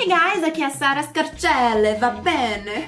Hey guys, aqui é a Sara Scarcelle, va bene?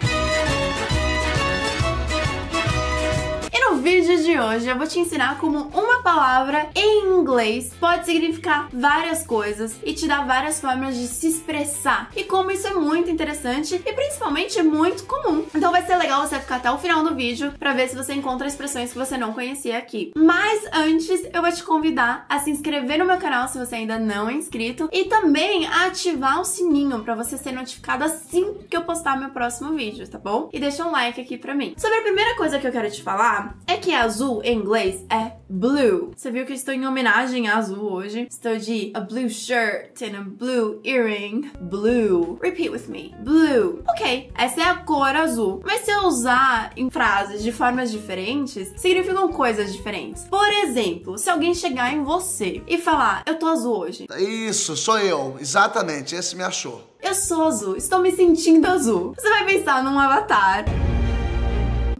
No vídeo de hoje eu vou te ensinar como uma palavra em inglês pode significar várias coisas e te dar várias formas de se expressar. E como isso é muito interessante e principalmente muito comum. Então vai ser legal você ficar até o final do vídeo para ver se você encontra expressões que você não conhecia aqui. Mas antes eu vou te convidar a se inscrever no meu canal se você ainda não é inscrito e também a ativar o sininho para você ser notificado assim que eu postar meu próximo vídeo, tá bom? E deixa um like aqui pra mim. Sobre a primeira coisa que eu quero te falar é que azul em inglês é blue. Você viu que eu estou em homenagem a azul hoje? Estou de a blue shirt and a blue earring. Blue. Repeat with me. Blue. Ok, essa é a cor azul. Mas se eu usar em frases de formas diferentes, significam coisas diferentes. Por exemplo, se alguém chegar em você e falar, eu tô azul hoje. Isso, sou eu. Exatamente, esse me achou. Eu sou azul, estou me sentindo azul. Você vai pensar num avatar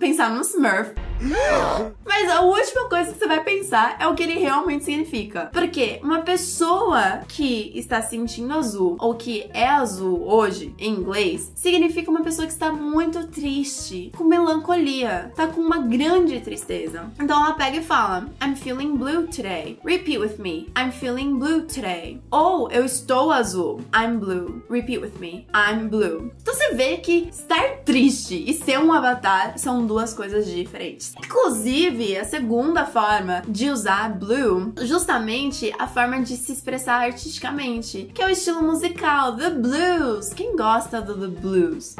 pensar no Smurf. No! Mas a última coisa que você vai pensar é o que ele realmente significa. Porque uma pessoa que está sentindo azul ou que é azul hoje em inglês significa uma pessoa que está muito triste, com melancolia, tá com uma grande tristeza. Então ela pega e fala: I'm feeling blue today. Repeat with me. I'm feeling blue today. Ou eu estou azul. I'm blue. Repeat with me. I'm blue. Então você vê que estar triste e ser um avatar são duas coisas diferentes. Inclusive, a segunda forma de usar blue, justamente a forma de se expressar artisticamente, que é o estilo musical, the blues. Quem gosta do the blues?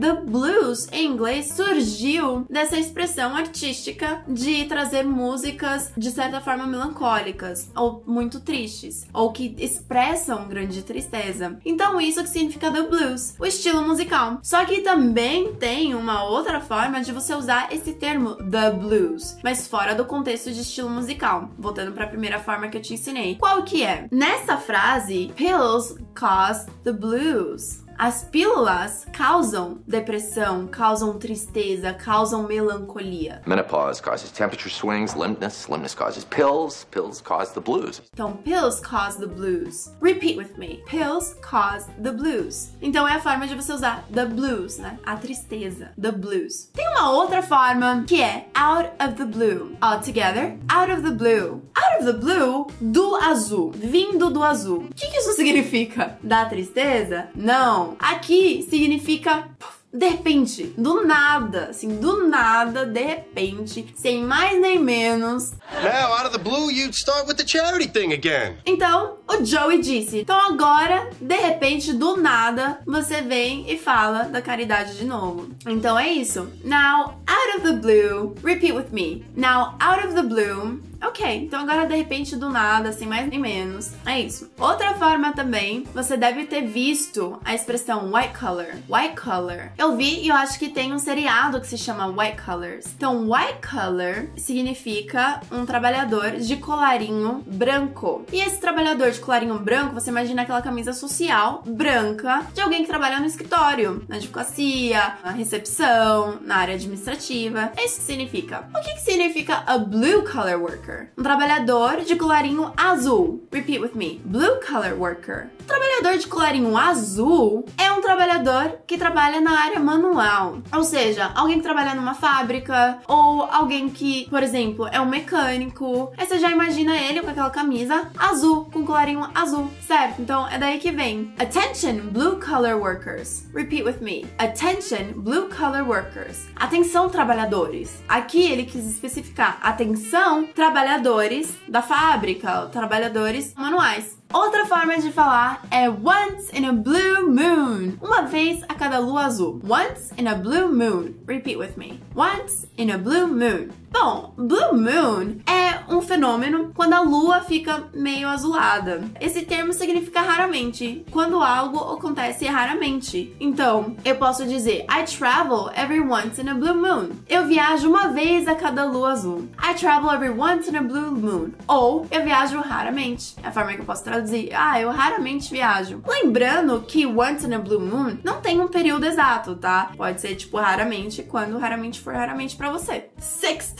The blues em inglês surgiu dessa expressão artística de trazer músicas de certa forma melancólicas ou muito tristes ou que expressam grande tristeza. Então isso que significa the blues, o estilo musical. Só que também tem uma outra forma de você usar esse termo the blues, mas fora do contexto de estilo musical. Voltando para a primeira forma que eu te ensinei. Qual que é? Nessa frase, pills cause the blues. As pílulas causam depressão, causam tristeza, causam melancolia. Menopause causes temperature swings, limbness, limbness causes pills, pills cause the blues. Então, pills cause the blues. Repeat with me. Pills cause the blues. Então é a forma de você usar the blues, né? A tristeza, the blues. Tem uma outra forma que é out of the blue. All together, out of the blue. Out of the blue, do azul, vindo do azul. O que, que isso significa? Da tristeza? Não aqui significa de repente, do nada, assim, do nada, de repente, sem mais nem menos. Now, out of the blue, you'd start with the charity thing again. Então, o Joey disse: "Então agora, de repente, do nada, você vem e fala da caridade de novo". Então é isso. Now, out of the blue, repeat with me. Now, out of the blue, Ok, então agora de repente do nada, sem mais nem menos. É isso. Outra forma também, você deve ter visto a expressão white color. White color. Eu vi e eu acho que tem um seriado que se chama White Colors. Então, white color significa um trabalhador de colarinho branco. E esse trabalhador de colarinho branco, você imagina aquela camisa social branca de alguém que trabalha no escritório, na advocacia, na recepção, na área administrativa. É isso que significa. O que, que significa a blue collar worker? Worker. Um trabalhador de colarinho azul. Repeat with me. Blue collar worker. Um trabalhador de colarinho azul é um trabalhador que trabalha na área manual. Ou seja, alguém que trabalha numa fábrica ou alguém que, por exemplo, é um mecânico. Aí você já imagina ele com aquela camisa azul, com colarinho azul, certo? Então é daí que vem. Attention, blue collar workers. Repeat with me. Attention, blue collar workers. Atenção, trabalhadores. Aqui ele quis especificar atenção, trabalhadores trabalhadores da fábrica, trabalhadores manuais. Outra forma de falar é once in a blue moon. Uma vez a cada lua azul. Once in a blue moon. Repeat with me. Once in a blue moon. Bom, blue moon é um fenômeno quando a lua fica meio azulada. Esse termo significa raramente, quando algo acontece raramente. Então, eu posso dizer I travel every once in a blue moon. Eu viajo uma vez a cada lua azul. I travel every once in a blue moon. Ou eu viajo raramente. É a forma que eu posso traduzir. Ah, eu raramente viajo. Lembrando que once in a blue moon não tem um período exato, tá? Pode ser tipo raramente, quando raramente for raramente para você. Sixth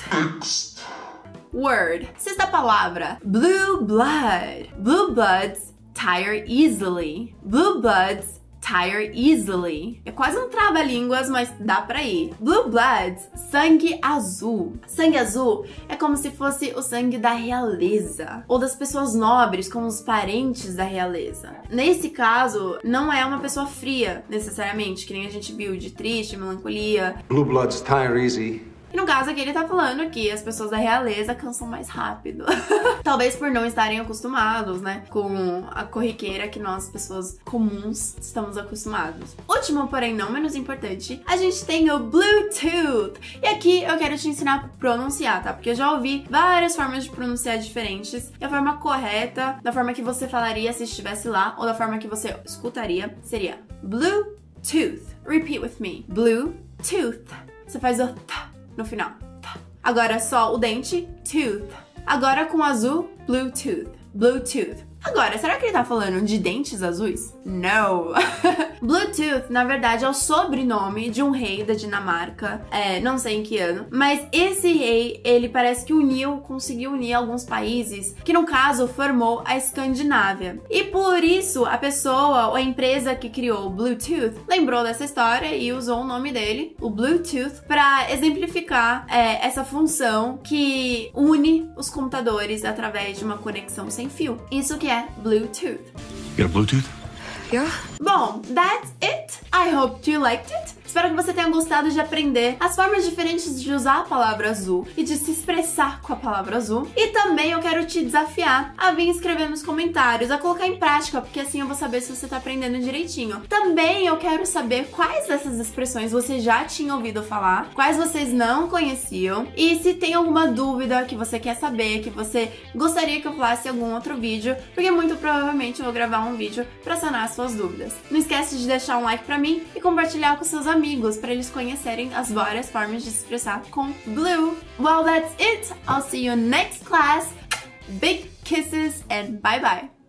word. Sexta palavra, blue blood. Blue bloods tire easily. Blue bloods tire easily. É quase um trava-línguas, mas dá pra ir. Blue bloods, sangue azul. Sangue azul é como se fosse o sangue da realeza ou das pessoas nobres, como os parentes da realeza. Nesse caso, não é uma pessoa fria necessariamente, que nem a gente viu de triste, melancolia. Blue bloods tire easy. E no caso aqui ele tá falando que as pessoas da realeza cansam mais rápido. Talvez por não estarem acostumados, né? Com a corriqueira que nós, pessoas comuns, estamos acostumados. Último, porém não menos importante, a gente tem o Bluetooth. E aqui eu quero te ensinar a pronunciar, tá? Porque eu já ouvi várias formas de pronunciar diferentes. E a forma correta, da forma que você falaria se estivesse lá, ou da forma que você escutaria, seria Bluetooth. Repeat with me. Bluetooth. Você faz o th no final. Agora só o dente, tooth. Agora com azul, Bluetooth. Bluetooth. Agora, será que ele tá falando de dentes azuis? Não! Bluetooth, na verdade, é o sobrenome de um rei da Dinamarca, é, não sei em que ano, mas esse rei, ele parece que uniu, conseguiu unir alguns países, que no caso formou a Escandinávia. E por isso, a pessoa ou a empresa que criou o Bluetooth lembrou dessa história e usou o nome dele, o Bluetooth, para exemplificar é, essa função que une os computadores através de uma conexão sem fio. Isso que é Bluetooth. Bluetooth? Yeah. Bom, that's it. I hope you liked it. Espero que você tenha gostado de aprender as formas diferentes de usar a palavra azul e de se expressar com a palavra azul. E também eu quero te desafiar a vir escrever nos comentários, a colocar em prática, porque assim eu vou saber se você tá aprendendo direitinho. Também eu quero saber quais dessas expressões você já tinha ouvido falar, quais vocês não conheciam e se tem alguma dúvida que você quer saber, que você gostaria que eu falasse em algum outro vídeo, porque muito provavelmente eu vou gravar um vídeo para sanar as suas dúvidas. Não esquece de deixar um like para mim e compartilhar com seus amigos amigos para eles conhecerem as várias formas de se expressar com blue. Well, that's it. I'll see you next class. Big kisses and bye bye.